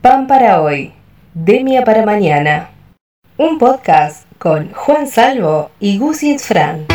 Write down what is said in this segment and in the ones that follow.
Pan para hoy, Demia para mañana. Un podcast con Juan Salvo y Gusi Fran.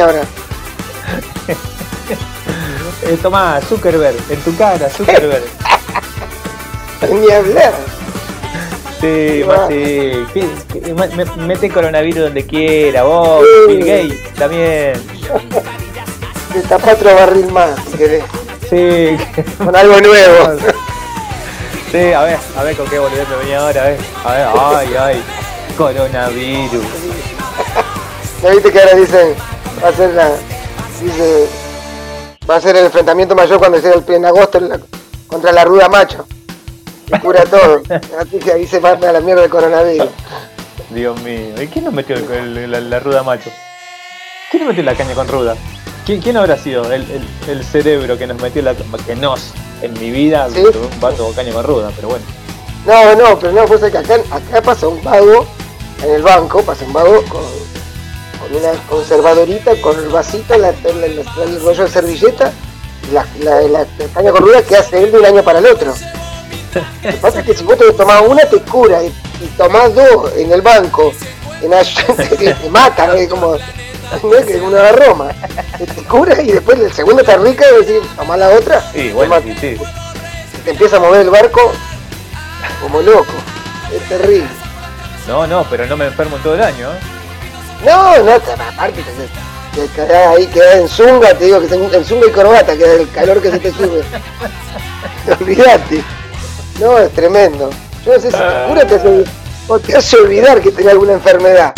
Ahora. Eh, tomá, Zuckerberg, en tu cara, Zuckerberg. Ni hablar. Sí, más sí. ¿Qué- qué- me- me- Mete coronavirus donde quiera, vos, Sí. Bill Gates, también. Destapa otro barril más, si querés. Sí, Con algo nuevo. sí, a ver, a ver con qué boludez me venía ahora, a ver. A ver, ay, ay. Coronavirus. ¿No viste que ahora dicen, va a ser la, dice, va a ser el enfrentamiento mayor cuando sea el en agosto en la- contra la ruda macho? Y cura todo. Así que ahí se manda a la mierda el coronavirus. Dios mío. ¿Y quién nos metió el- el- la, la ruda macho? ¿Quién nos metió la caña con ruda? ¿Quién, quién habrá sido el, el- cerebro que nos metió la que nos en mi vida Sí. un vaso con caña con ruda, pero bueno. No, no, pero no, pues que acá, acá pasa un vago en el banco, pasa un vago con, con una conservadorita, con el vasito, la, la- la- el rollo de servilleta, y la, la, la, la caña con ruda que hace él de un año para el otro. Lo que pasa es que si vos te tomás una te cura y, y tomás dos en el banco, en te, te mata, como no es que una Roma, te, cura y después el segundo está rica y decís, tomás la otra, Sí, bueno, sí. te empieza a mover el barco como loco, es terrible. No, no, pero no me enfermo en todo el año. ¿eh? No, no, te- aparte te, te ahí, quedás en zunga, te digo que en, zunga y corbata, que es el calor que se te sube. Olvídate. No, es tremendo. Yo no sé si te te hace, olvidar que tenés alguna enfermedad.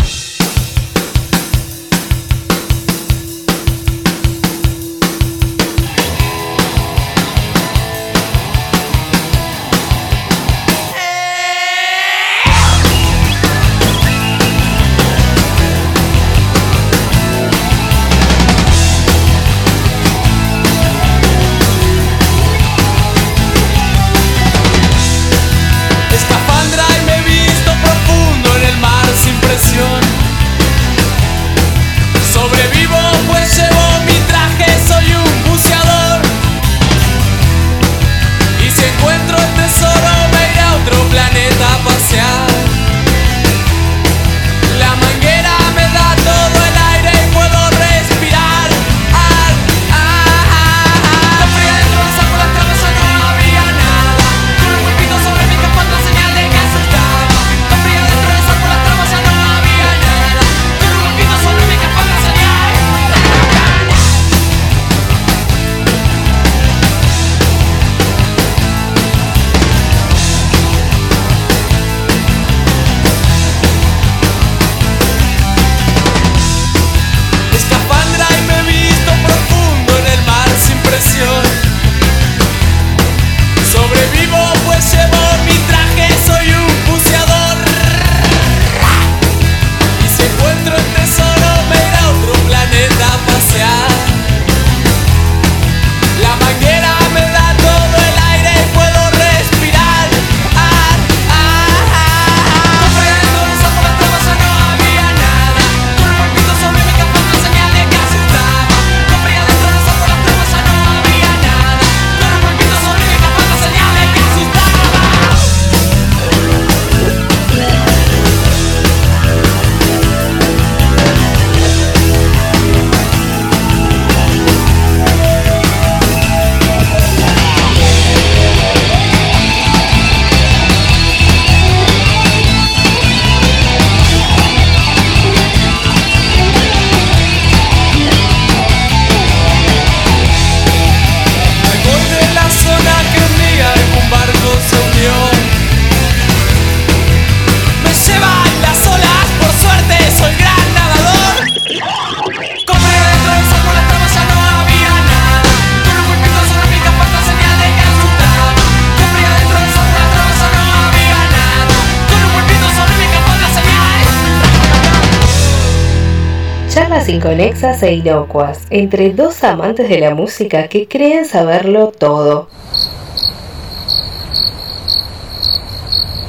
Charlas inconexas e inocuas entre dos amantes de la música que creen saberlo todo.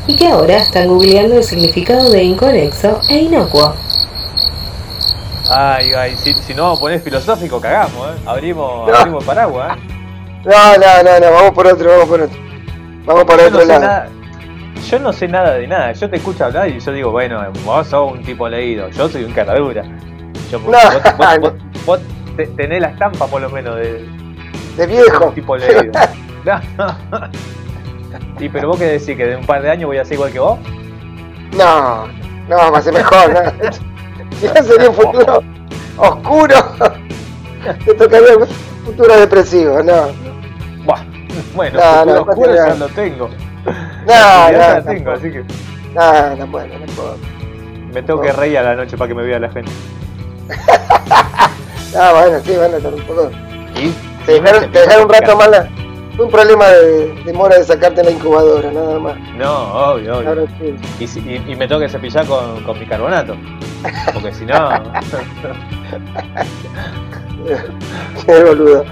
Y que ahora están googleando el significado de inconexo e inocuo. Ay, ay, si, si no vamos a poner filosófico, cagamos, ¿eh? Abrimos, No. abrimos paraguas, ¿eh? No, no, no, no, vamos por otro, vamos por otro. Vamos para Yo otro no, sé lado. nada, yo no sé nada de nada. Yo te escucho hablar y yo digo, bueno, vos sos un tipo leído. Yo soy un caradura. No. vos, vos- vos- vos te- tenés la estampa, por lo menos, de, De de viejo. un tipo leído. Y pero vos qué decís, que de un par de años voy a ser igual que vos. No, no, va a ser mejor, ¿no? Si no sería un futuro oscuro, te tocaría un futuro depresivo, no. Bueno, No, futuro no, oscuro ya lo tengo. No, no, la tengo, así que no, no puedo, no puedo. me tengo que reír a la noche para que me vea la gente. Ah, bueno, sí, van a estar un poco. ¿Y? Te dejaron, te dejaron un rato más la- Fue un problema de demora de sacarte la incubadora, nada más. No, obvio, obvio. Ahora sí. Y, si- y- y me tengo que cepillar con, con bicarbonato. Porque si no. Qué boludo.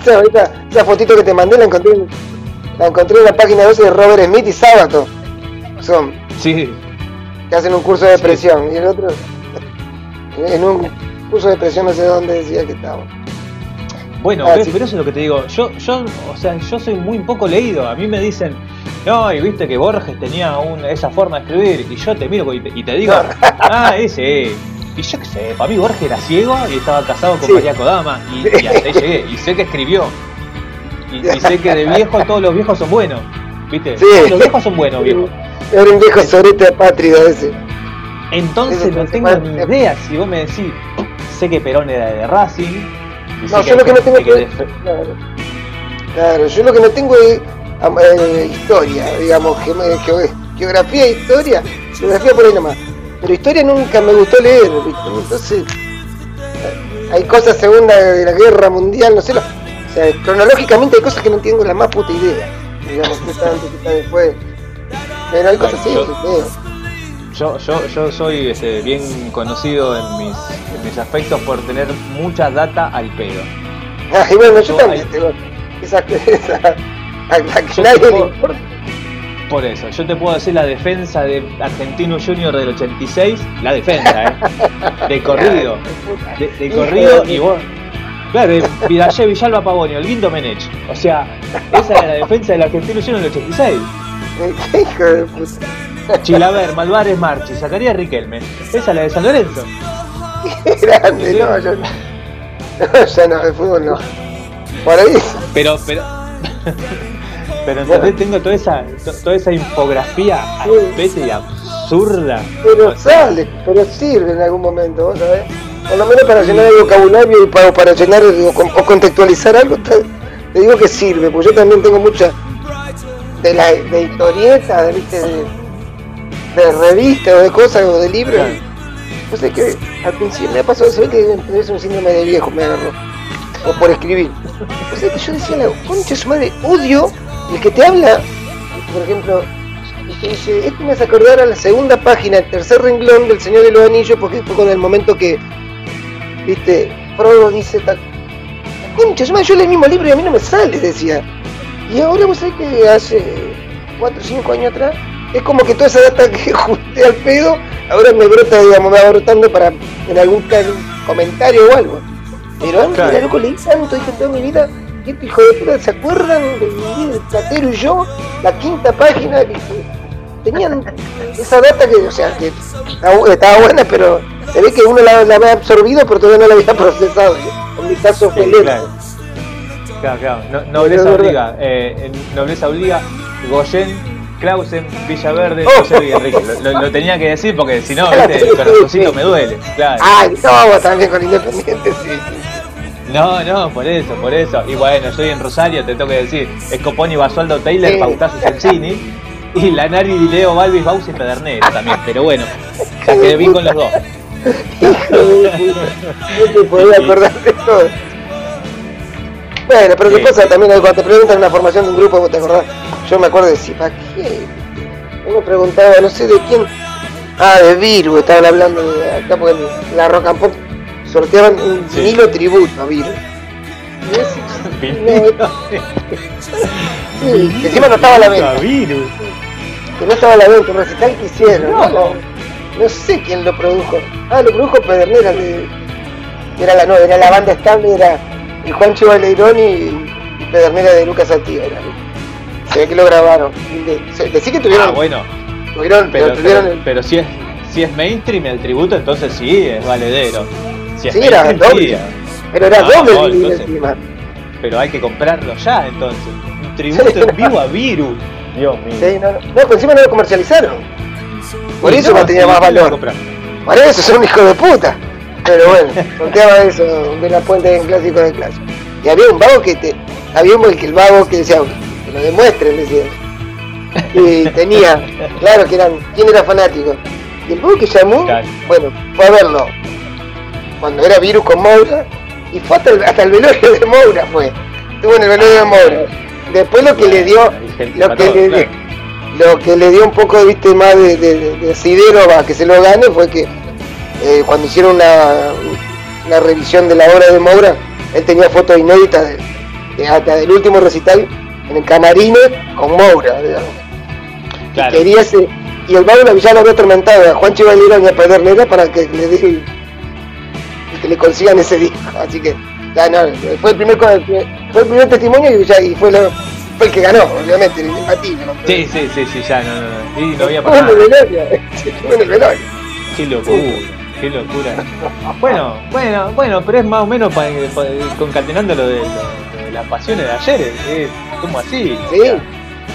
Esa, ahorita, esa fotito que te mandé la encontré, en- la encontré en la página 12 de Robert Smith y Sábato. Son, sí, que hacen un curso de depresión. Y el otro, en un curso de depresión no sé dónde decía que estaba. Bueno, Ah, ves, sí. pero eso es lo que te digo. Yo, yo, o sea, yo soy muy poco leído. A mí me dicen, no, y viste que Borges tenía un- esa forma de escribir. Y yo te miro y te, y te digo, ah, ese. Y yo qué sé, para mí Borges era ciego y estaba casado con Sí. María Kodama. Y, y hasta ahí llegué. Y sé que escribió. Y, y sé que de viejo todos los viejos son buenos. ¿Viste? Sí. Todos los viejos son buenos, viejo. Era un viejo sorete apátrida ese. Entonces no tengo ni idea. Si vos me decís, sé que Perón era de Racing. No, sé yo lo que no tengo que. Claro. Claro, yo lo que no tengo es eh, historia, digamos, geografía e historia. Geografía por ahí nomás. Pero historia nunca me gustó leer, ¿viste? Entonces. Hay cosas segunda de la guerra mundial, no sé. lo- o sea, cronológicamente hay cosas que no tengo la más puta idea. Digamos, que está antes, que está después. Pero hay cosas así. Yo, yo, yo soy este, bien conocido en mis, en mis aspectos por tener mucha data al pedo. Ah, y bueno, yo Yo también ahí- tengo esa, esa, a la que nadie le importa. Por eso, yo te puedo decir la defensa de Argentino Junior del 86, la defensa, ¿eh? De corrido. De, corrido y vos. Claro, de Vidalé, Villalba Pavonio, el Guindo Menech. O sea, esa era la defensa del Argentino Junior del 86. Qué hijo de puta. Chilaver, Malvares, Marchi, Zacarías Riquelme. Esa es la de San Lorenzo. Grande, no, yo no. No, ya no, de fútbol no. Por ahí. Pero, pero. Pero ¿entendés? tengo toda esa, to- toda esa infografía al pete y absurda. Pero sale, pero sirve en algún momento, ¿vos sabés? Por lo menos para llenar el vocabulario y para, para llenar o, con- o contextualizar algo, te, te digo que sirve, porque yo también tengo mucha de la de historieta, de, ¿viste? de, de revista o de cosas o de libros. No sé que al principio me ha pasado, ve que es un síndrome de viejo, me agarró. O por escribir. O sea que yo decía, la concha su madre, odio el que te habla, por ejemplo, y dice, esto me hace acordar a la segunda página, el tercer renglón del Señor de los Anillos, porque fue con el momento que, viste, Frodo dice, ta- concha, madre, yo leí el mismo libro y a mí no me sale, decía. Y ahora vos sabés que hace 4 o 5 años atrás, es como que toda esa data que junté al pedo, ahora me brota, digamos, me va brotando para en algún comentario o algo. Pero antes, Claro. era loco, leí tanto, dije toda mi vida, este hijo de puta, ¿se acuerdan de mi vida, el platero y yo? La quinta página, que tenían esa data que, o sea, que estaba, bu- estaba buena, pero se ve que uno la, la había absorbido, pero todavía no la había procesado. En mi caso fue Sí, lento. claro. Claro, claro. No- nobleza obliga. Eh, nobleza obliga. Goyen, Clausen, Villaverde, Oh. José Enrique. Lo, lo- lo tenía que decir porque si no, el corazoncito me duele. Claro. Ah, no, también con Independiente, sí. No, no, por eso, por eso. Y bueno, yo en Rosario te tengo que decir, Scoponi, Basualdo, Taylor, Sí. Pautazo. Y Lanari, Leo, Balvis, Bausi y Pedernero también. Pero bueno, ya quedé bien con los dos. Hijo de puta. No te podía acordar de todo. Bueno, pero Sí. qué pasa también cuando te preguntan una formación de un grupo, vos te acordás. Yo me acuerdo de decir, ¿para qué? Uno preguntaba, no sé de quién. Ah, de Virgo, estaban hablando de acá porque la rock and pop sorteaban un Sí. vinilo tributo a ese- Vinilo. sí, que encima no estaba a la venta, que no estaba a la venta, un recital que hicieron. No. No, no sé quién lo produjo. Ah, lo produjo Pedernera, que era la no, era la banda estable, era el Juancho Baleirón y, y Pedernera de Lucas Sativa. era. Se ve que lo grabaron. Y de- Decí que tuvieron, Ah, bueno, tuvieron, pero, pero tuvieron pero, pero si es si es mainstream el tributo, entonces sí, es valedero. Si es Sí, era doble. sí, pero era Ah, doble no, el vinilo entonces- encima. pero hay que comprarlo ya entonces. Un tributo Sí. en vivo a Virus. Dios mío. Sí, no, no, pero encima no lo comercializaron. Por Y eso no, tenía más ¿quién lo va a valor. Por eso son un hijo de puta. Pero bueno, sorteaba eso de la puente en clásico de clase. Y había un vago que te. Había un que el vago que decía, que lo demuestren, decía. Y tenía, claro que eran, ¿quién era fanático? Y el vago que llamó, Claro. bueno, fue a verlo. Cuando era virus con Moura, y fue hasta el, hasta el velorio de Moura fue. Estuvo en el velorio de Moura. Después lo que le dio, lo que le claro. lo que le dio un poco viste más de, de, de- de asidero a que se lo gane fue que eh, cuando hicieron una, una revisión de la obra de Moura, él tenía fotos inéditas de, de- hasta del último recital en el camarino con Moura. Claro. Quería ese, y el Mauro ya lo había atormentado a Juan Chivalera y a Pedernera para que le que le consigan ese disco, así que ya no, fue el primer fue el primer testimonio y ya y fue lo fue el que ganó, obviamente, el imbatible. ¿no? Sí, sí, sí, sí, ya, no, no, no. Y no había pasado. Qué locura, qué locura. Bueno, bueno, bueno, pero es más o menos pa- pa- concatenando lo de, lo de las pasiones de ayer, es, como así. Sí,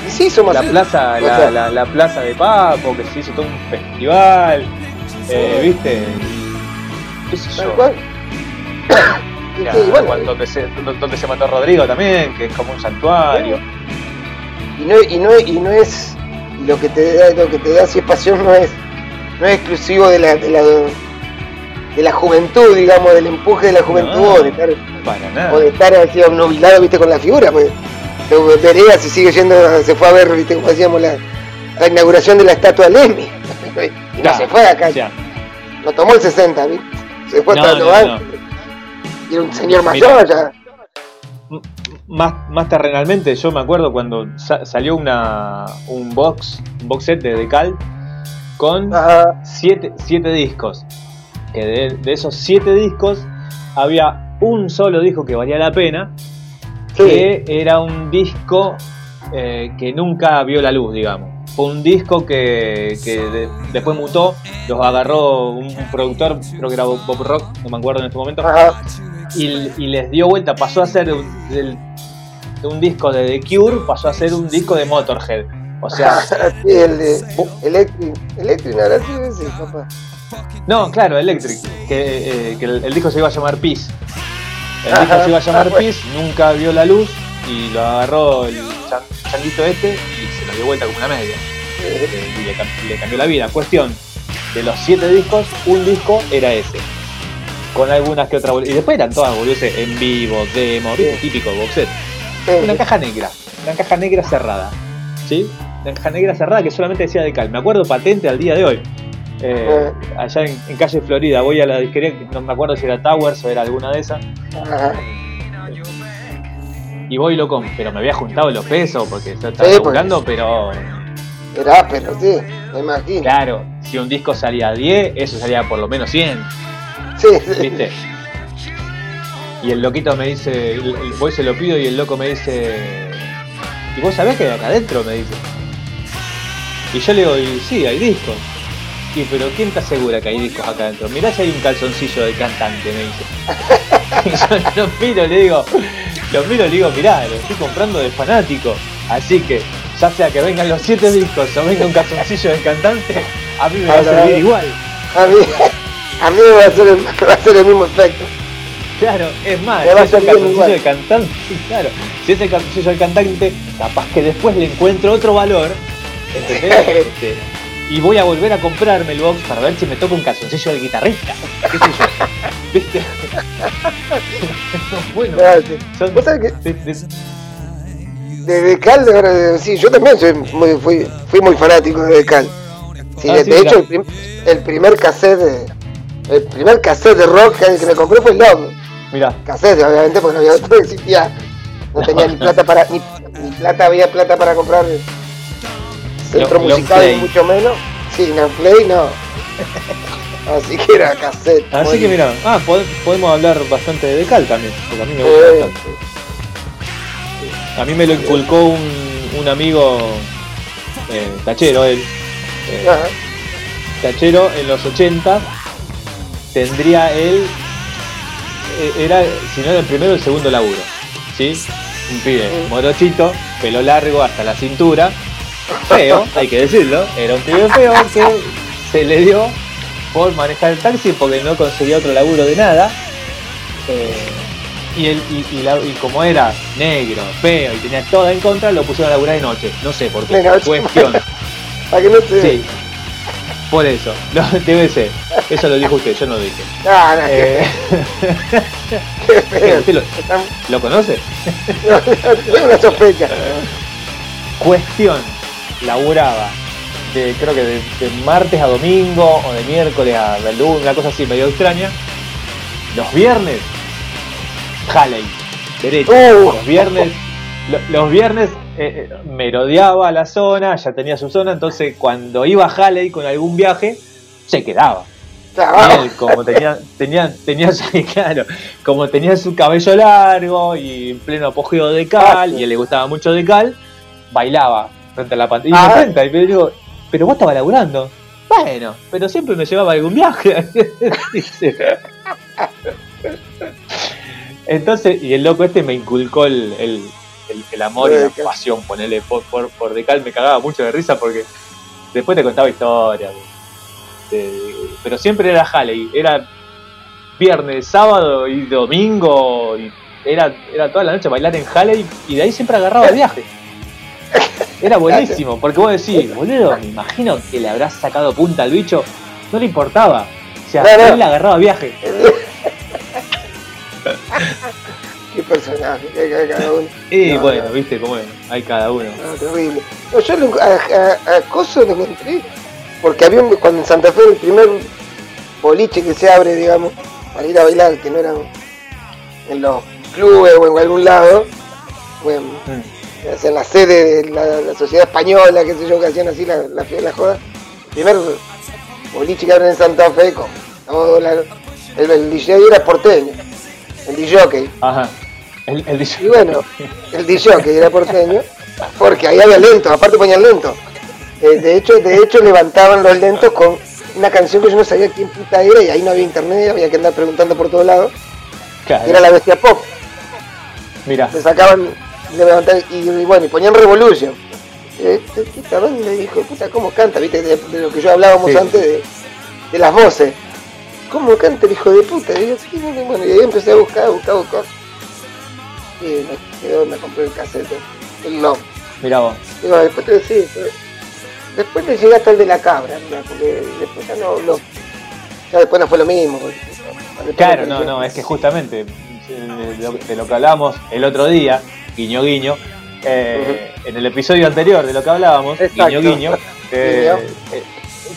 sí, somos La así. plaza, la, sea, la, la plaza de Papo, que se hizo todo un festival, eh, viste, qué sé yo. cual. Sí, bueno, donde, se, donde se mató Rodrigo también, que es como un santuario. y no, y no, y no es lo que te da, lo que te da si es pasión no es, no es exclusivo de la, de la de la juventud, digamos, del empuje de la juventud No. o de estar, Para nada. o de estar así obnubilado, viste, con la figura, pues lo- Perea se sigue yendo, se fue a ver, viste, como hacíamos la, la inauguración de la estatua de Lemmy. Y no se fue acá, ya. no tomó el 60, ¿viste? Se fue hasta no. Y era un señor Mira. mayor ya. Más, más terrenalmente, yo me acuerdo cuando sa- salió una, un box, un box set de Decal con Ajá. siete, siete discos. Que de, de esos siete discos había un solo disco que valía la pena, Sí. que era un disco eh, que nunca vio la luz, digamos. Fue un disco que, que de- después mutó, los agarró un, un productor, creo que era Bob Rock, no me acuerdo en este momento, Ajá. y, y les dio vuelta, pasó a ser un, del- de un disco de The Cure, pasó a ser un disco de Motorhead. O sea, sí, el de no, ahora sí, sí, papá. No, claro, Electric, que, eh, que el, el disco se iba a llamar Peace. El Ajá, disco se iba a llamar ah, bueno. Peace, nunca vio la luz y lo agarró el chan- changuito este y se lo dio vuelta como una media. Eh, y le, cam- le cambió la vida. Cuestión, de los siete discos, un disco era ese. Con algunas que otras Y después eran todas boludeces en vivo, demo, ¿viste? Sí. típico box set. Sí, Una caja negra, una caja negra cerrada. ¿Sí? Una caja negra cerrada que solamente decía de cal. Me acuerdo patente al día de hoy. Eh, allá en, en calle Florida, voy a la disquería, no me acuerdo si era Towers o era alguna de esas. Ajá. Y voy y lo compro. Pero me había juntado los pesos porque estaba Sí, pues. pero Era áspero, sí, me imagino. claro, si un disco salía a 10, eso salía por lo menos 100. Sí, sí. ¿Viste? Y el loquito me dice, el, el- voy se lo pido y el loco me dice, ¿y vos sabés que hay acá adentro? Me dice. Y yo le digo, y sí, hay discos. Y pero ¿quién te asegura que hay discos acá adentro? Mirá si hay un calzoncillo de cantante, me dice. Y yo lo miro, le digo, lo miro le digo, mirá, lo estoy comprando de fanático. Así que, ya sea que vengan los siete discos o venga un calzoncillo de cantante, a mí me va a servir igual. A mí, a mí me va a hacer el, va a hacer el mismo efecto. Claro, es más, si es el calzoncillo del cantante, sí, claro, si es el calzoncillo del cantante, capaz que después le encuentro otro valor, ¿entendés? Este, y voy a volver a comprarme el box para ver si me toca un calzoncillo del guitarrista, qué sé yo, ¿viste? bueno, son- Vos sabés que de- de- de Decal, de verdad, sí, yo también soy muy, fui, fui muy fanático de Decal. Sí, Ah, de, sí, de mira. hecho, el, prim- el primer cassette de- El primer cassette de rock que, que me compré fue Love. Mirá, Cassette, obviamente, porque no había otro, no existía. No tenía ni plata para. Ni, ni plata había plata para comprar centro Long- long musical, ni mucho menos. Sí, no play, no. Así que era cassette. así que mira, ah, pod- podemos hablar bastante de Decal también, porque a mí me gusta Eh, bastante. A mí me lo inculcó un, un amigo eh, tachero, él. eh, tachero en los 80 tendría él eh, era si no era el primero el segundo laburo ¿sí? un pibe morochito pelo largo hasta la cintura feo hay que decirlo era un pibe feo que se le dio por manejar el taxi porque no conseguía otro laburo de nada Eh, y, él, y, y la- y como era negro, feo y tenía todo en contra, lo pusieron a laburar de noche. No sé por qué. De noche. Cuestión. Para que no te. Sí. Por eso. No, TBC. Eso lo dijo usted, yo no lo dije. Ah, no, Eh, qué ¿qué, feo. ¿Usted lo, lo conoce? Tengo una sospecha. Cuestión. Laburaba de, creo que de, de martes a domingo o de miércoles a lunes, una cosa así medio extraña. Los viernes, Halley, derecho. Uh. Los viernes, lo- los viernes eh, eh, merodeaba la zona, ya tenía su zona, entonces cuando iba a Halley con algún viaje, se quedaba. Y él, como tenía, tenía, tenía su, claro, como tenía su cabello largo y en pleno apogeo de cal, y a él le gustaba mucho de cal, bailaba frente a la pantalla. Y Ah. me cuenta, y me digo, pero vos estabas laburando. Bueno, pero siempre me llevaba a algún viaje. Entonces, y el loco este me inculcó el, el, el- el amor y la pasión, ponerle por, por, por Decal, me cagaba mucho de risa porque después te contaba historias. de- de- pero siempre era Halley, era viernes, sábado y domingo, y era, era toda la noche bailar en Halley y de ahí siempre agarraba el viaje. Era buenísimo, porque vos decís, boludo, me imagino que le habrás sacado punta al bicho, no le importaba. O sea, No, no. él le agarraba viaje. Qué personaje, que que cada uno. Y No, bueno, no. viste cómo es, hay cada uno. No, terrible. Yo lo- a, a, a Coso lo encontré porque había un- cuando en Santa Fe el primer boliche que se abre, digamos, para ir a bailar, que no era en los clubes o en algún lado, bueno, Mm. En la sede de la, la sociedad española, qué sé yo, que hacían así la, la, la joda. El primer boliche que abren en Santa Fe con todo la- el, el DJ era porteño, el DJ. Ajá. El, el dice- Y bueno, el DJ que era porteño, porque ahí había lentos, aparte ponían lentos. Eh, de hecho, de hecho levantaban los lentos con una canción que yo no sabía quién puta era y ahí no había internet, había que andar preguntando por todos lados. Claro, Era la bestia pop. Mira, Le sacaban, y, y bueno, y ponían Revolution. Eh, Esta banda dijo, puta, ¿cómo canta? ¿Viste? De, de lo que yo hablábamos Sí. antes de, de las voces. ¿Cómo canta el hijo de puta? Y, yo, sí, bueno, bueno, y ahí empecé a buscar, a buscar, a buscar. Y me quedó, me compré el cassette, el no. mira vos. Digo, después te decía, pero- después le llegué hasta el de la cabra, mira, porque después ya no, no, ya después no fue lo mismo. porque- Claro, no, no, es que justamente de lo, de lo que hablamos el otro día, guiño guiño, eh, en el episodio anterior de lo que hablábamos, Exacto. guiño guiño, eh, eh,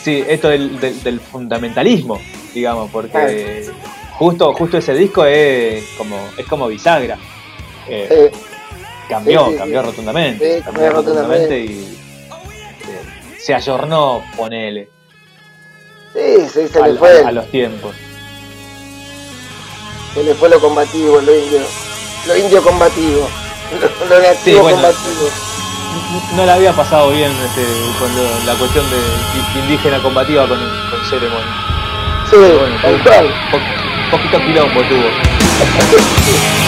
sí, esto del, del- del fundamentalismo, digamos, porque justo, justo ese disco es como, es como bisagra. Sí, cambió, sí, cambió rotundamente, cambió cambió rotundamente y se ayornó, ponele, sí, sí, se a, le fue, a- a los tiempos. se le fue lo combativo, lo indio, lo indio combativo, lo, lo nativo Sí, bueno. combativo. No la había pasado bien este, con lo- la cuestión de indígena combativa con, con Ceremony. Sí, bueno, tal cual. po- poquito quilombo tuvo.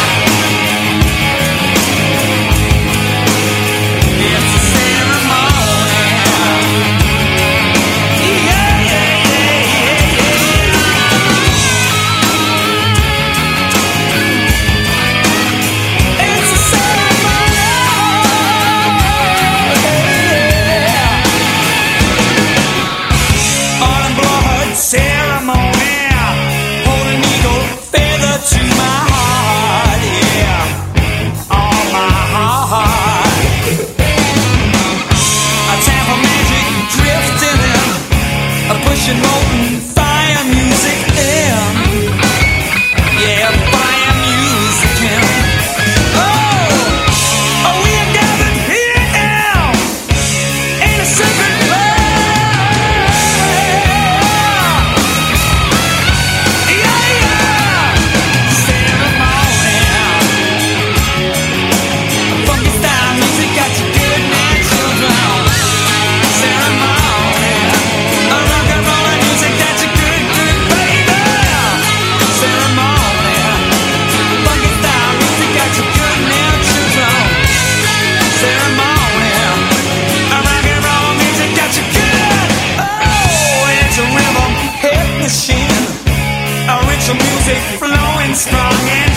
music flowing strong and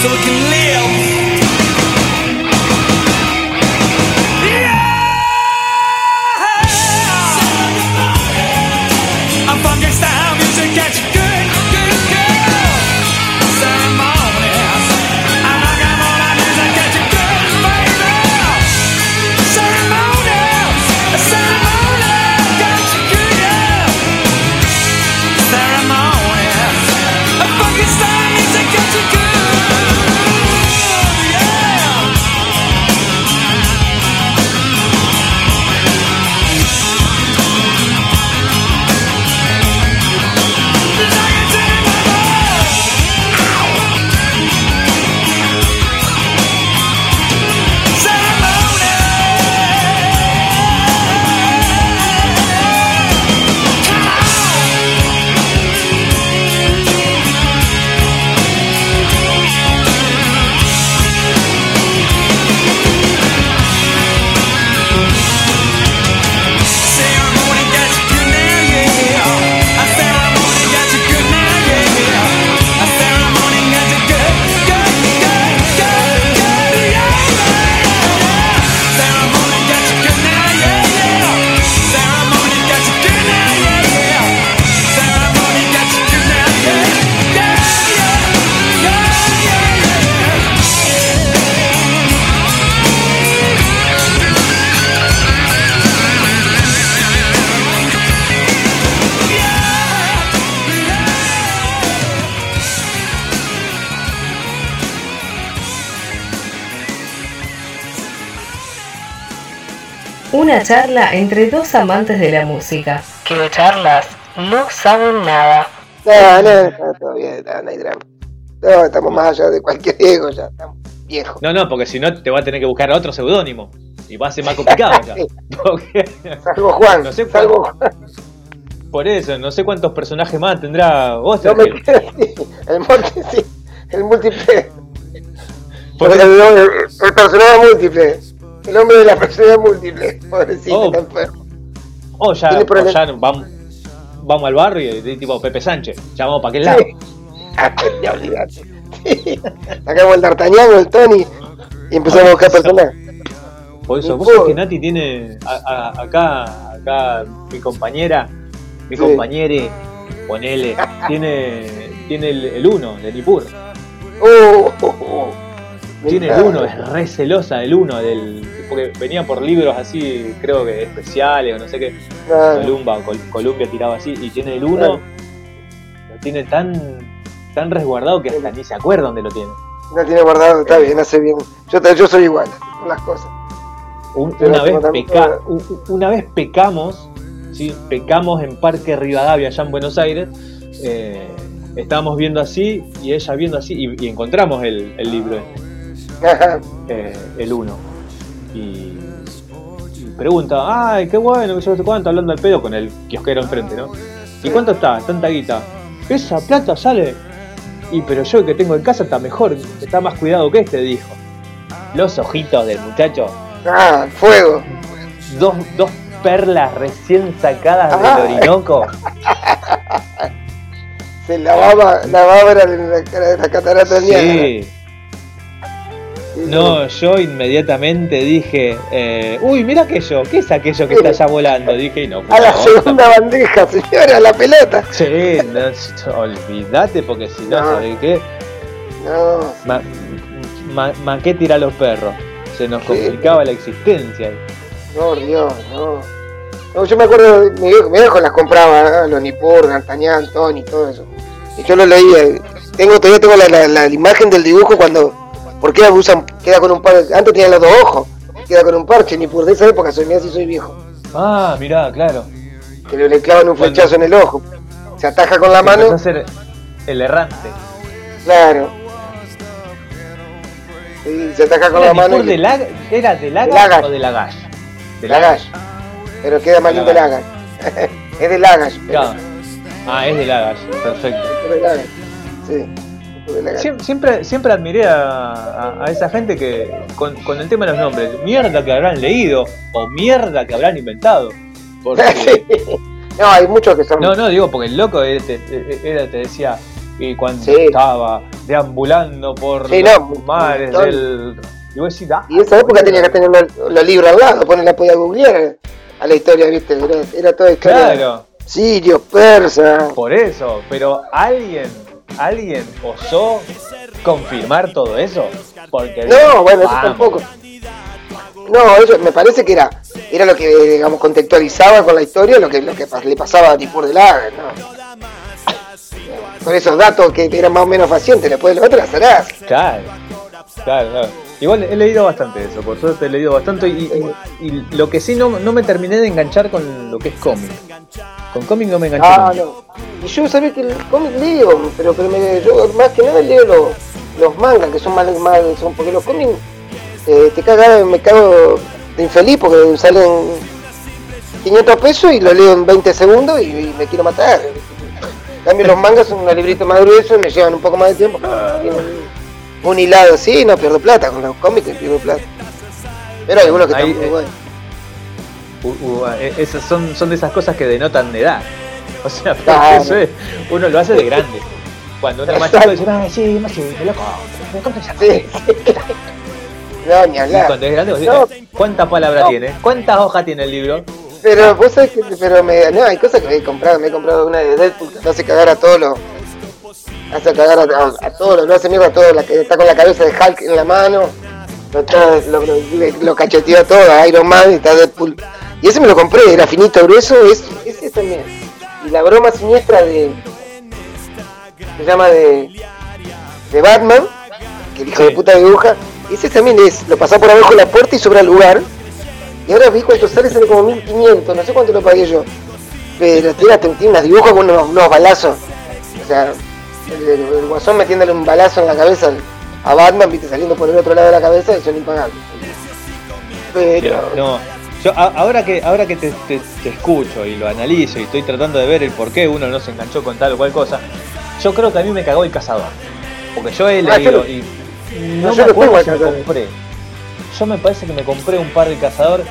so we can live. Una charla entre dos amantes de la música. Que de charlas no saben nada. No, no, no, todo bien, no, no hay drama. No, estamos más allá de cualquier ego, ya estamos viejos. No, no, porque si no te va a tener que buscar otro seudónimo. Y va a ser más complicado ya. Porque- Salvo Juan, No sé salvo Juan. por eso, no sé cuántos personajes más tendrá No Ostergel. me. El multi, sí, el múltiple. Por el, eso- el- el personaje múltiple. El hombre de la personalidad múltiple. Pobrecito, Oh. está enfermo. Oh, ya, o ya vamos, vamos al barrio y tipo Pepe Sánchez. Ya vamos para aquel lado. Ah, ya olvidate. Sí. Sacamos el D'Artagnan o el Tony y empezamos a buscar personajes. Por eso, vos sabés que Nati tiene a- a- acá, acá mi compañera, mi Sí. compañere, ponele, tiene, tiene el 1 de Nippur. Oh, oh, oh. Tiene el. 1, es re celosa del 1, del, porque venía por libros así, creo que especiales o no sé qué. Ah, Columba o Col- Columbia tiraba así, y tiene el 1, Claro. lo tiene tan, tan resguardado que hasta ni se acuerda dónde lo tiene. no tiene guardado, está bien, hace bien. Yo, yo soy igual con las cosas. Un- una, vez peca- una pecamos, ¿sí? pecamos en Parque Rivadavia, allá en Buenos Aires. eh, estábamos viendo así y ella viendo así y, y encontramos el, el libro, este, eh, el 1. Y, y pregunta, ay, qué bueno, que yo no sé cuánto, hablando al pedo con el kiosquero enfrente, ¿no? ¿Y cuánto está? Tanta guita. Esa plata sale. Y pero yo que tengo en casa está mejor, está más cuidado que este, dijo. Los ojitos del muchacho, Ah, fuego. dos, dos perlas recién sacadas Ah. del Orinoco. Se lavaba, lavaba era la, la, la catarata. Sí. No, yo inmediatamente dije, eh, uy, mira aquello, ¿qué es aquello que está allá volando? Dije, y no, fue A la segunda bandeja, señora, la pelota. Sí, no, olvídate porque si no, No. ¿sabes qué? No, Ma, ma, ma- ¿qué los perros? Se nos Sí. complicaba la existencia. no, Dios, no. No, yo me acuerdo, mi viejo, mi viejo las compraba, ¿eh? los Nippur, D'Artagnan, Tony, todo eso. Y yo lo leía. Tengo, todavía tengo la, la, la imagen del dibujo cuando. ¿Por qué usan, queda con un par? Antes tenía los dos ojos, queda con un parche, Nippur. De esa época soy, mirá si soy viejo. Ah, mirá, claro. Que le, le clavan un flechazo en el ojo. Se ataja con la mano, a ser el errante. claro. Sí, se ataja con ¿Era, la mano. De Lag- ¿Era de Lagas Lagas. o de Lagash? De Lagash. Pero queda más lindo Lagash. Lagash. es de Lagash. Claro. Ah, es de Lagash, perfecto. es de Lagash. Sí. De Siempre, siempre admiré a, a- a esa gente que con, con el tema de los nombres, mierda que habrán leído o mierda que habrán inventado. Porque, No, hay muchos que son. no, no, digo, porque el loco era, te, era- te decía, y cuando Sí. estaba deambulando por Sí, los no, mares del... Y vos decís, ah, Y esa época tenía que tener los, los libros al lado, ponerla podía googlear a la historia, ¿viste? Era, era toda historia. claro, Sirio, persa. por eso, pero alguien, alguien osó confirmar todo eso. Porque No, bueno, eso tampoco. No, eso me parece que era era lo que, digamos, contextualizaba con la historia lo que, lo que le pasaba a Tipur de Lager, ¿no? Con esos datos que eran más o menos facientes, después de lo otro las harás. Claro, claro, claro. Igual he leído bastante eso, por suerte he leído bastante y, y- y lo que sí no, no me terminé de enganchar con lo que es cómic. Con cómic no me enganché. Ah, no. Y yo sabía que el cómic leo, pero, pero me, yo más que nada leo los, los mangas, que son más, más son porque los cómics eh, te caga, me cago de infeliz porque salen 500 pesos y lo leo en 20 segundos y, y me quiero matar. En cambio los mangas son unos libritos más gruesos, me llevan un poco más de tiempo. Un hilado así, no pierdo plata, con los cómics pierdo plata. Pero hay algunos que Ahí, están muy eh, buenos. Eh, esas son, son de esas cosas que denotan de edad. O sea, Claro. eso es, uno lo hace de grande. Cuando uno es más chico dice, ah, sí, más loco, me compro Sí. No, ni Y hablar. cuando es grande, No. ¿cuántas palabras No. tiene? ¿Cuántas hojas tiene el libro? Pero vos sabés que, pero me, no, hay cosas que me he comprado, me he comprado una de Deadpool que hace cagar a todos los, hace cagar a, a- a todos los, lo hace mierda a todos, la que está con la cabeza de Hulk en la mano, lo, lo, lo, lo cacheteó todo, a Iron Man y está Deadpool. Y ese me lo compré, era finito, grueso, es, ese también. Y la broma siniestra de, se llama de, de Batman, que el hijo Sí. de puta dibuja, ese también es, lo pasás por abajo de la puerta y sobra lugar. Y ahora vi cuánto sale, sale como 1500, no sé cuánto lo pagué yo. Pero tiene, tiene unos dibujos con unos, unos balazos. O sea, el, el- el guasón metiéndole un balazo en la cabeza a Batman, viste, saliendo por el otro lado de la cabeza, y son impagables. Pero, No, yo a- ahora que ahora que te, te- te escucho y lo analizo y estoy tratando de ver el por qué uno no se enganchó con tal o cual cosa, yo creo que a mí me cagó el cazador. Porque yo he Ah, leído y No, no me acuerdo si me compré. Yo me parece que me compré un par de cazador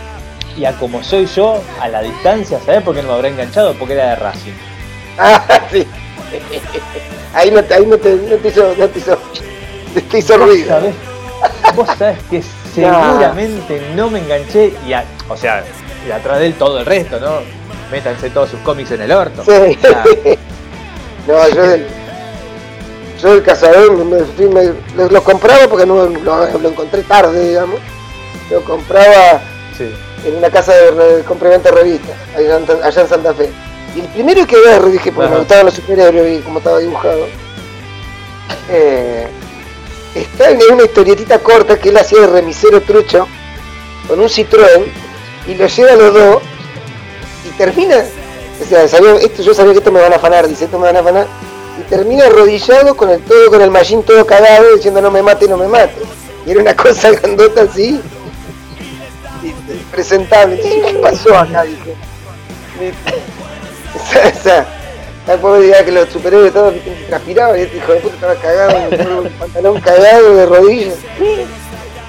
y a como soy yo, a la distancia, ¿sabes por qué no me habrá enganchado? Porque era de Racing. ah, sí. Ahí no, te- ahí no te, no te hizo, no te hizo, te hizo Vos ruido. sabés, vos sabés que seguramente no me enganché y a- o sea, y atrás de él todo el resto, ¿no? Métanse todos sus cómics en el orto. Sí. No, yo del, yo del cazador me, me lo, compraba porque no lo, lo encontré tarde, digamos. Lo compraba sí. en una casa de, de revistas, allá en, allá en Santa Fe. Y el primero que agarré, dije, porque Ajá. me gustaban los superhéroes y cómo estaba dibujado, eh, está en una historietita corta que él hacía de remisero trucho con un Citroën y lo lleva a los dos y termina, o sea, sabía, esto, yo sabía que esto me van a afanar, dice, esto me van a afanar, y termina arrodillado con el todo, con el mallín todo cagado, diciendo no me mate, no me mate. Y era una cosa grandota así. ¿viste? presentable. ¿Qué pasó acá? Dije. que los superhéroes todos transpiraban y este hijo de puta estaba cagado, con un pantalón cagado de rodillas.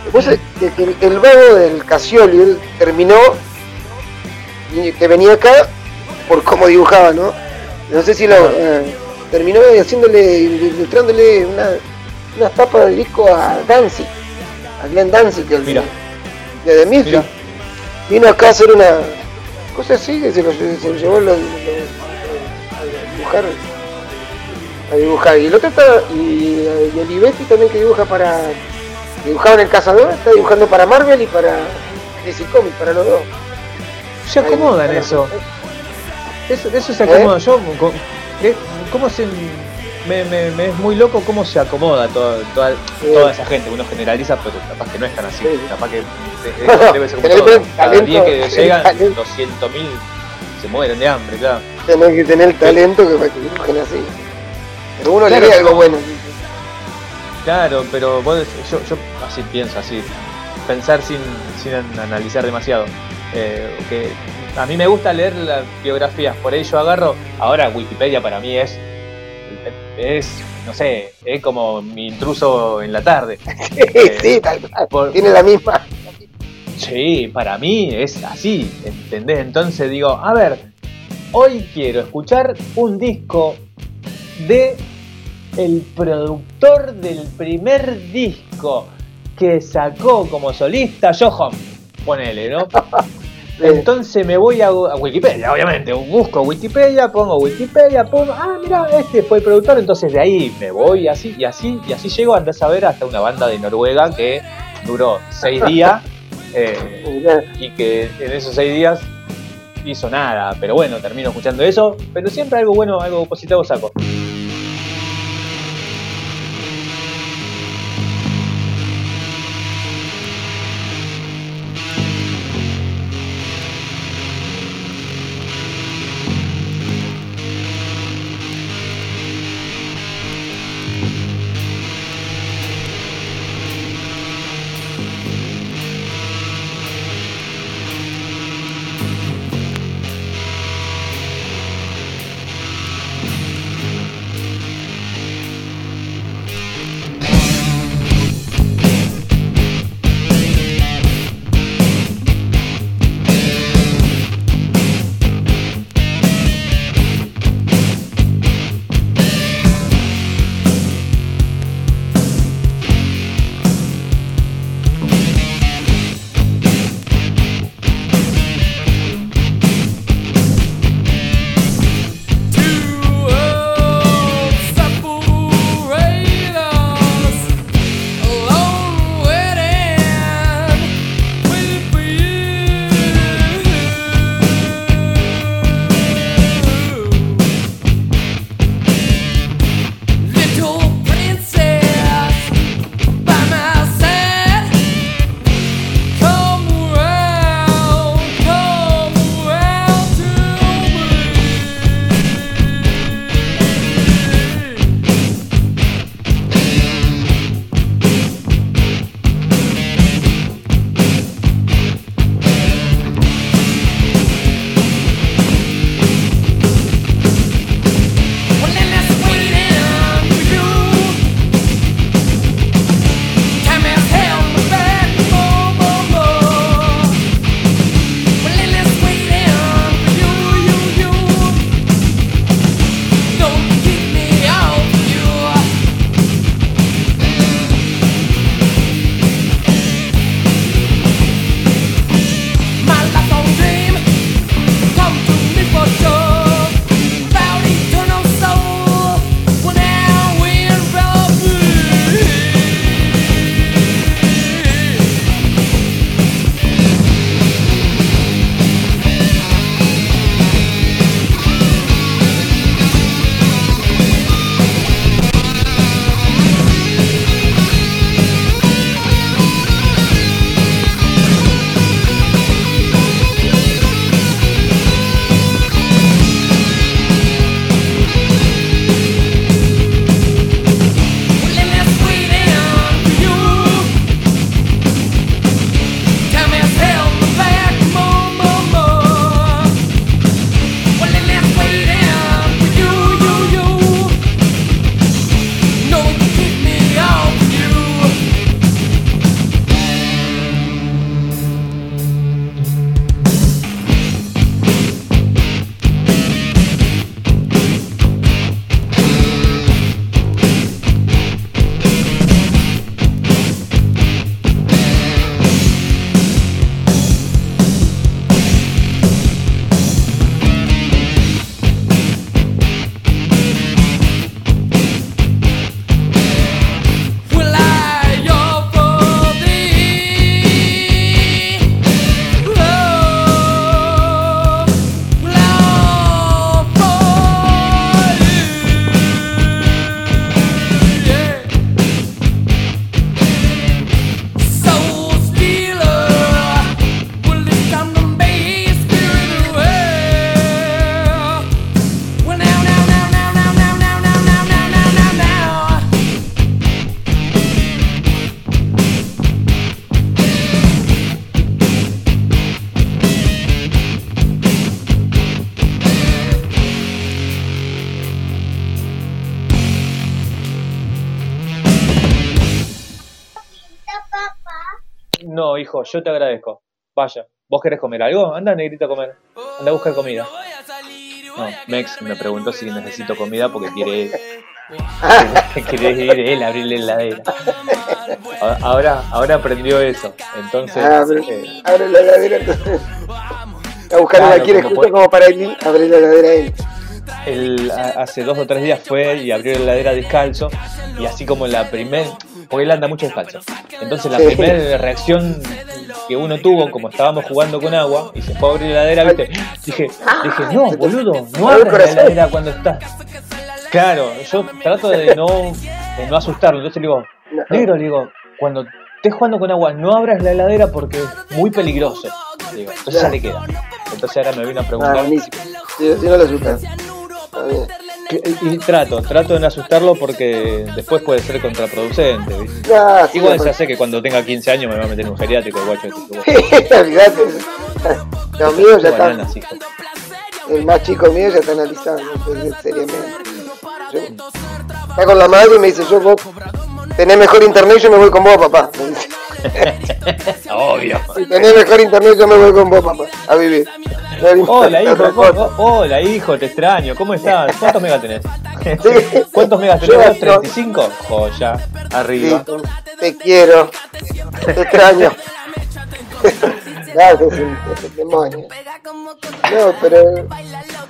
Después el, el, el vago del Casioli, él terminó, que venía acá por cómo dibujaba, ¿no? No sé si lo eh, terminó haciéndole, ilustrándole una, una tapa de disco a Danzig, a Glenn Danzig, el Mira. de. Mira. Vino acá a hacer una cosa así que se lo, se lo llevó lo- lo- a dibujar. A dibujar. Y el otro está, y, y Olivetti también que dibuja para. Dibujaba en el Cazador, está dibujando para Marvel y para DC Comics, para los dos. Se acomodan eso. Eso, eso se ¿Eh? acomoda. Yo, co- ¿qué- ¿cómo se.? Me, me- me es muy loco cómo se acomoda toda, toda, Sí. toda esa gente. Uno generaliza, pero capaz que no es tan así. Sí. Capaz que debe ser como todo. Cada talento, día que tenés llegan talento. 200.000 se mueren de hambre, claro. Tenés que tener el talento que para que dibujen así. Pero uno Claro, le ve algo no. bueno. Claro, pero vos- yo, yo así pienso, así, pensar sin, sin an- analizar demasiado. Eh, que a mí me gusta leer las biografías, por ahí yo agarro, ahora Wikipedia para mí es, es, no sé, es como mi intruso en la tarde. sí, tal cual. Tiene la misma. Sí, para mí es así, ¿entendés? Entonces digo, a ver, hoy quiero escuchar un disco de el productor del primer disco que sacó como solista Johan, ponele, ¿no? Entonces me voy a, a Wikipedia, obviamente, busco Wikipedia, pongo Wikipedia, pongo, ah, mira, este fue el productor, entonces de ahí me voy así y así y así llego a andar a ver hasta una banda de Noruega que duró seis días eh, y que en esos seis días hizo nada, pero bueno, termino escuchando eso, pero siempre algo bueno, algo positivo saco. Yo te agradezco. Vaya, ¿vos querés comer algo? Anda, negrito, a comer. Anda a buscar comida. No, Mex me preguntó si necesito comida porque quiere, quiere ir él a abrir la heladera. Ahora, ahora aprendió eso. Entonces, Abre, eh, abre la heladera entonces. A buscar Claro, una quiere como justo puede- como para ir a abrir la heladera él. él hace dos o tres días fue y abrió la heladera descalzo. Y así como la primer. Porque él anda mucho descalzo. Entonces, la Sí. primera reacción que uno tuvo, como estábamos jugando con agua, y se fue a abrir la heladera, ¿viste? Dije, dije, no, boludo, no abras la heladera cuando estás. Claro, yo trato de no, de no asustarlo. Entonces le digo, negro, le digo, cuando estés jugando con agua, no abras la heladera porque es muy peligroso. Digo, entonces ya le queda. Entonces ahora me vino a Ah, preguntar. buenísimo. Sí, así no lo asustan. Está bien. Y, trato, trato de no asustarlo porque después puede ser contraproducente. ¿viste? Ah, sí, Igual ya sé que cuando tenga 15 años me va a meter en un geriátrico, guacho. Los míos ya están, el más chico mío ya está analizando seriamente. Yo- está con la madre y me dice, yo vos tenés mejor internet, yo me voy con vos, papá. Obvio. si tenés mejor internet, yo me voy con vos, papá, a vivir. Hola hijo, otra ¿cómo- cosa. hola hijo, te extraño, ¿cómo estás? ¿Cuántos megas tenés? Sí. ¿Cuántos megas Yo tenés? vos? ¿35? Joya, arriba. Sí, te quiero, te extraño. Un demonio. No, pero.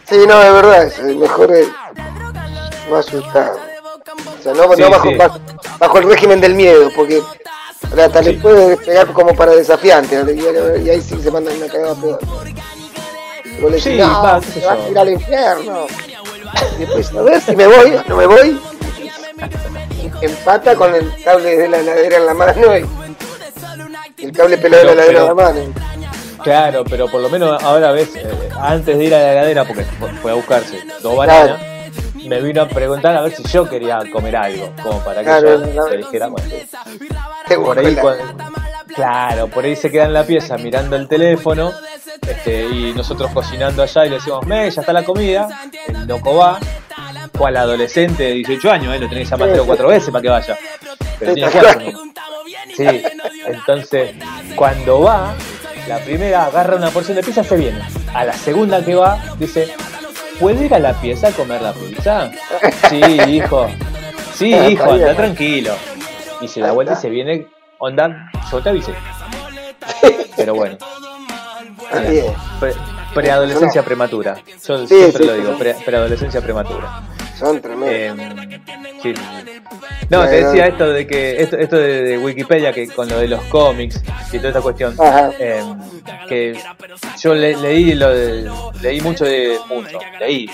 Sí, no, de verdad, es mejor es no asustar. O sea, no, Sí, no bajo, sí. bajo, bajo el régimen del miedo, porque hasta le puede pegar como para desafiante, y, y ahí sí se mandan una cagada peor. Vos le Sí, decís, no, va, te vas a ir al infierno. Y después, a ver si me voy no me voy. Empata con el cable de la heladera en la mano y el cable pelado de la Pero- heladera en la pero- mano. Claro, pero por lo menos ahora ves, eh, antes de ir a la heladera, porque fu- fue a buscarse dos bananas, me vino a preguntar a ver si yo quería comer algo, como para que Claro, yo claro. le dijera, bueno, Te por busco ahí la- cuan- claro, por ahí se queda en la pieza mirando el teléfono, este, y nosotros cocinando allá y le decimos, me, ya está la comida, el loco va, fue al adolescente de 18 años, eh, lo tenés que llamar o cuatro veces para que vaya. Pero Sí, tiene Sí, entonces cuando va, la primera agarra una porción de pizza, se viene. A la segunda que va, dice, ¿puedo ir a la pieza a comer la pizza? Sí, hijo. Sí, Ah, hijo, anda tranquilo. Y se da vuelta y se viene, onda, yo te avisé. Pero bueno, pre- preadolescencia prematura. Yo Sí, siempre sí, lo digo, preadolescencia prematura. Son tremendos. Eh, sí. No, te decía esto de que esto, esto de, de Wikipedia que con lo de los cómics y toda esta cuestión eh, que yo le- leí lo de, leí mucho de mucho leí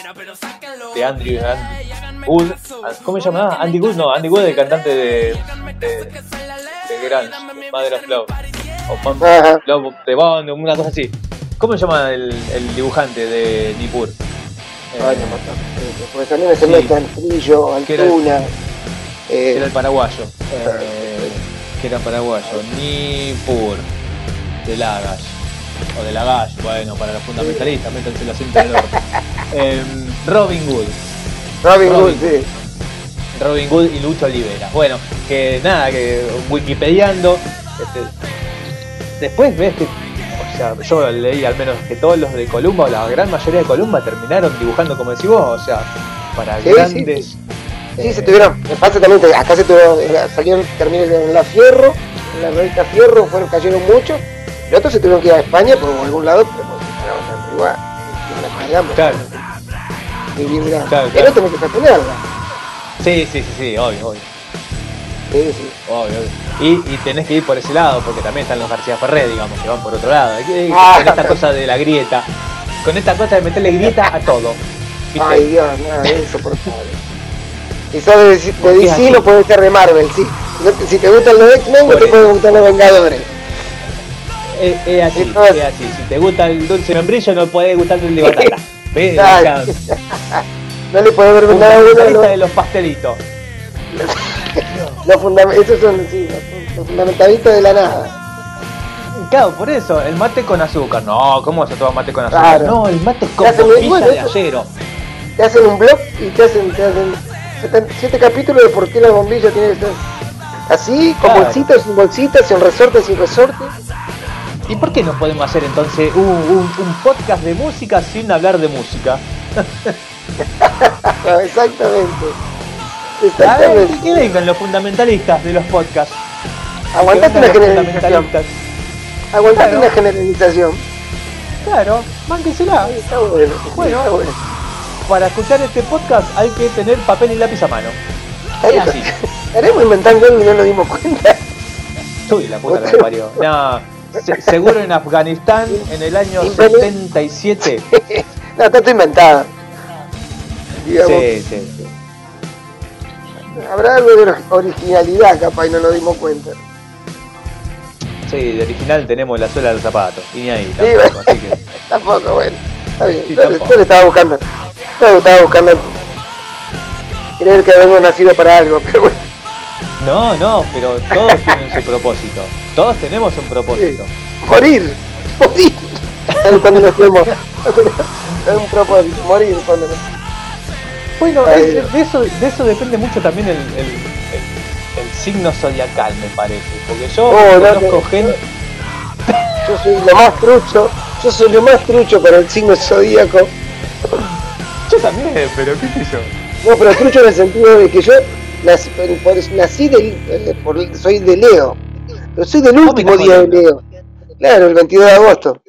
de Andrew Andy Wood ¿cómo se llama? Andy Wood no Andy Wood el cantante de de, de Grunge Mother of Love o Mom-. Love de Bond una cosa así ¿cómo se llama el, el dibujante de Nippur? Eh, Ay, no, no, no. Porque también se Sí. meten Trillo, Que era- Altuna. eh, Era el paraguayo. eh, que era paraguayo. Nippur. De Lagash. O de Lagash. Bueno, para los fundamentalistas, métanse la cinta del orto. Em, Robin Hood. Robin Robin. sí. Robin Hood y Lucho Olivera. Bueno, que nada, que Wikipediando. Este, después ves que. O sea, yo leí al menos que todos los de Columba, o la gran mayoría de Columba, terminaron dibujando como decís vos. O sea, para Sí, grandes. Sí, eh, se tuvieron. Me pasa también acá se tuvieron. eh, Salieron, terminaron en la Fierro. En la revista Fierro fueron, cayeron muchos. Y otros se tuvieron que ir a España por algún lado, pero porque igual. Y una cagamos. Claro. Vivir grande. Claro, Pero claro. tenés que sostenerla. Sí, sí, sí, sí, obvio, obvio. Sí, sí. Obvio, obvio. Y, y tenés que ir por ese lado, porque también están los García Ferré, digamos, que van por otro lado. Ah. con esta cosa de la grieta, con esta cosa de meterle grieta a todo. ¿viste? Ay, Dios, no, es insoportable. Y sabes de, de DC no puede ser de Marvel, sí. Si te- gustan los X-Men, no Por te eso. pueden gustar los Vengadores. Es, es así, Entonces- es así. Si te gusta el dulce membrillo, no puede gustarte el de batata. No le puede ver nada a uno. de los pastelitos. los fundam- esos son sí, fundamentalistas de la nada. Claro, por eso, el mate con azúcar. No, ¿cómo se toma mate con azúcar? Claro. No, el mate con bueno, de acero. Te hacen un blog y te hacen, te hacen siete, capítulos de por qué la bombilla tiene que estar así, con Claro. bolsitas, sin bolsitas, sin resorte, sin resorte. ¿Y por qué no podemos hacer entonces un, un- un podcast de música sin hablar de música? Exactamente. A ver, que vengan los fundamentalistas de los podcasts. Aguantate una generalización. Aguantate Claro. una generalización. Claro, mánquensela. Está bueno. Bueno. Está bueno. Para escuchar este podcast hay que tener papel y lápiz a mano. Es así. Estaremos inventando algo y no nos dimos cuenta. Uy, la puta que parió. No, se- seguro en Afganistán en el año Invento. 77. No, está todo inventada. Digamos, Sí, sí, sí. Habrá algo de originalidad capaz y no nos dimos cuenta. Sí, de original tenemos la suela del zapato. Y ni ahí Sí, tampoco, así que. Tampoco, bueno. Está bien. Sí, yo, le estaba buscando. Yo le estaba buscando. Creer que habíamos nacido para algo, pero bueno. No, no, pero todos tienen su propósito. Todos tenemos un propósito. Morir. Morir. Es cuando nos fuimos. Es un propósito. Morir cuando nos Bueno, es- de, eso, de eso depende mucho también el, el, el- el signo zodiacal, me parece. Porque yo Oh, no, conozco no. gente. Yo soy lo más trucho. Yo soy lo más trucho para el signo zodíaco. Yo también, pero qué sé yo. No, pero trucho en el sentido de que yo nací, por- por- nací del, eh, por- soy de Leo. Pero soy del último día de? Leo. Claro, el 22 de agosto.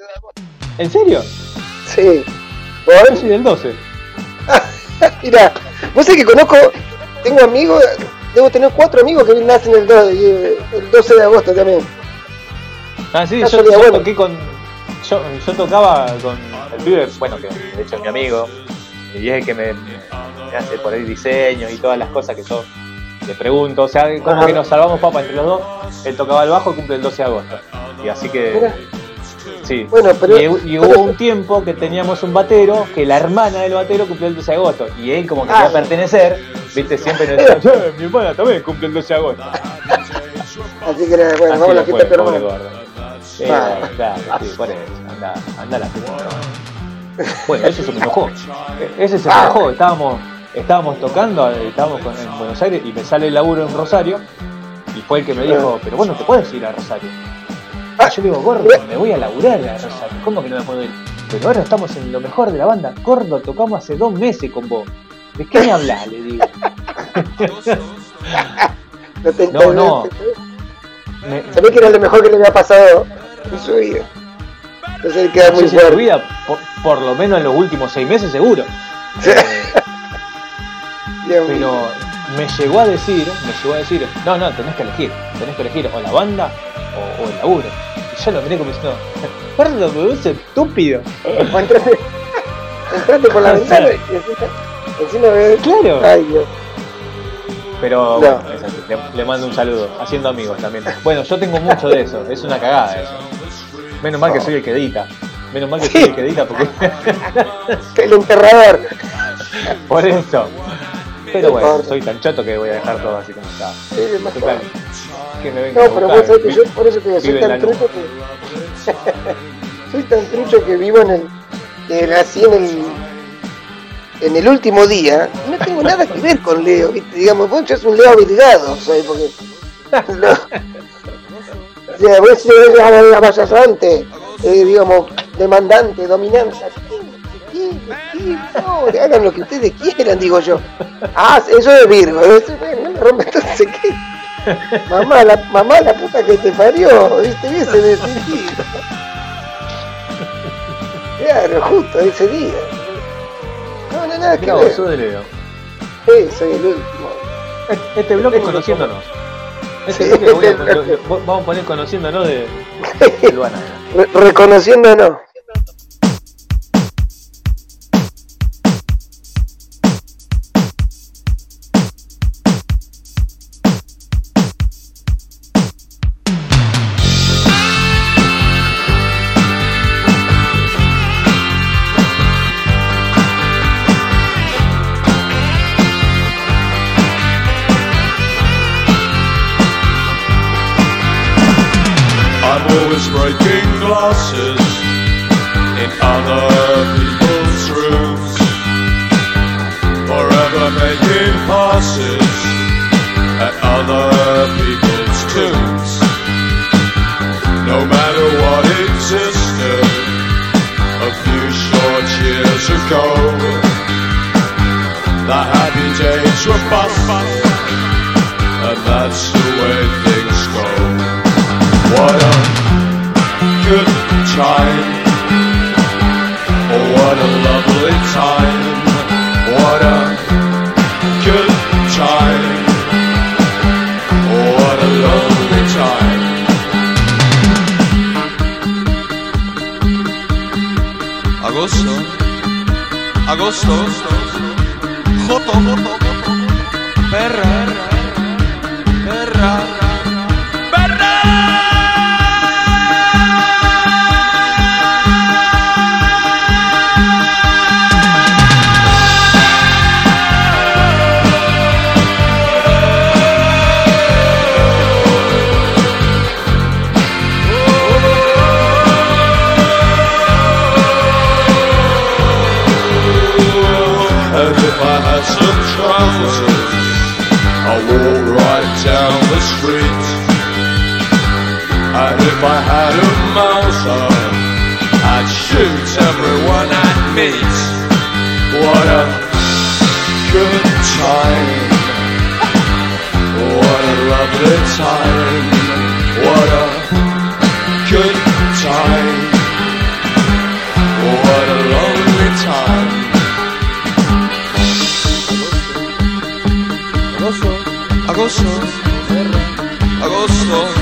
¿En serio? Sí. Yo ¿Vos? soy del 12. Mira, vos sabés que conozco, tengo amigos, debo tener cuatro amigos que nacen el, do- y, eh, el 12 de agosto también. Ah, sí, Ah, yo, solía, yo bueno. toqué con. Yo, yo tocaba con el pibe, bueno, que de hecho es mi amigo, y es el que me, me hace por ahí diseños y todas las cosas que yo le pregunto. O sea, como que nos salvamos papa entre los dos. Él tocaba el bajo y cumple el 12 de agosto. Y así que. Mira. Sí. Bueno, pero- y, y pero- hubo un tiempo que teníamos un batero, que la hermana del batero cumplió el 12 de agosto. Y él, como quería Ah. pertenecer, viste, siempre nos decía, "Che, mi hermana también cumple el 12 de agosto. Así que bueno, Así vamos a. Sí, Ah. bueno, claro, sí, por eso. Anda, anda la fiesta. Bueno, eso se me enojó. Ese se me enojó. Estábamos, estábamos tocando, eh, estábamos en Buenos Aires y me sale el laburo en Rosario. Y fue el que me dijo, pero vos no te puedes ir a Rosario. Yo digo, gordo, me voy a laburar a Rosario. ¿Cómo que no me puedo ir? Pero ahora estamos en lo mejor de la banda. Gordo, tocamos hace dos meses con vos. ¿De qué me hablás? Le digo. No, No. Me, Sabés que era lo mejor que le había pasado en su vida. Entonces él queda muy tu fuerte. vida, por, por lo menos en los últimos seis meses seguro. Sí. Eh, pero me llegó a decir, me llegó a decir, no, no, tenés que elegir, tenés que elegir o la banda o, o el laburo. Yo lo miré como diciendo, gordo, me ves estúpido. O entraste, entraste por la ventana y encima, ves. Claro. Ay, Dios. Pero No. bueno, le, le mando un saludo, haciendo amigos también. Bueno, yo tengo mucho de eso, es una cagada eso. Menos mal que soy el que edita. Menos mal que soy el que edita porque El enterrador. por eso. Pero bueno, soy tan choto que voy a dejar todo así como está. Sí, es. Total, que me venga No, pero vos sabés que yo por eso te digo, soy tan trucho que. soy tan trucho que vivo en el. que nací en el. en el último día. y No tengo nada que ver con Leo, ¿viste? Digamos, vos sos un Leo habilitado, soy porque. No. O sea, vos sos la payasante, eh, digamos, demandante, dominante. ¿Qué? ¿Qué? No, hagan lo que ustedes quieran, digo yo. Ah, eso es Virgo, eso, bueno, no me rompe entonces qué. Mamá, la, mamá, la puta que te parió, ¿viste? Y ese decidido. Claro, justo ese día. No, no, nada que No, ver. soy de Leo. Sí, soy el último. Este- Este bloque es conociéndonos. Este Sí, bloque voy a- este bloque. lo- lo- vamos a poner conociéndonos de, de Luana. Re- reconociéndonos. I had some trousers. I walk right down the street. And if I had a mouse, I'd shoot everyone I'd meet. What a good time. What a lovely time. What a agosto, agosto.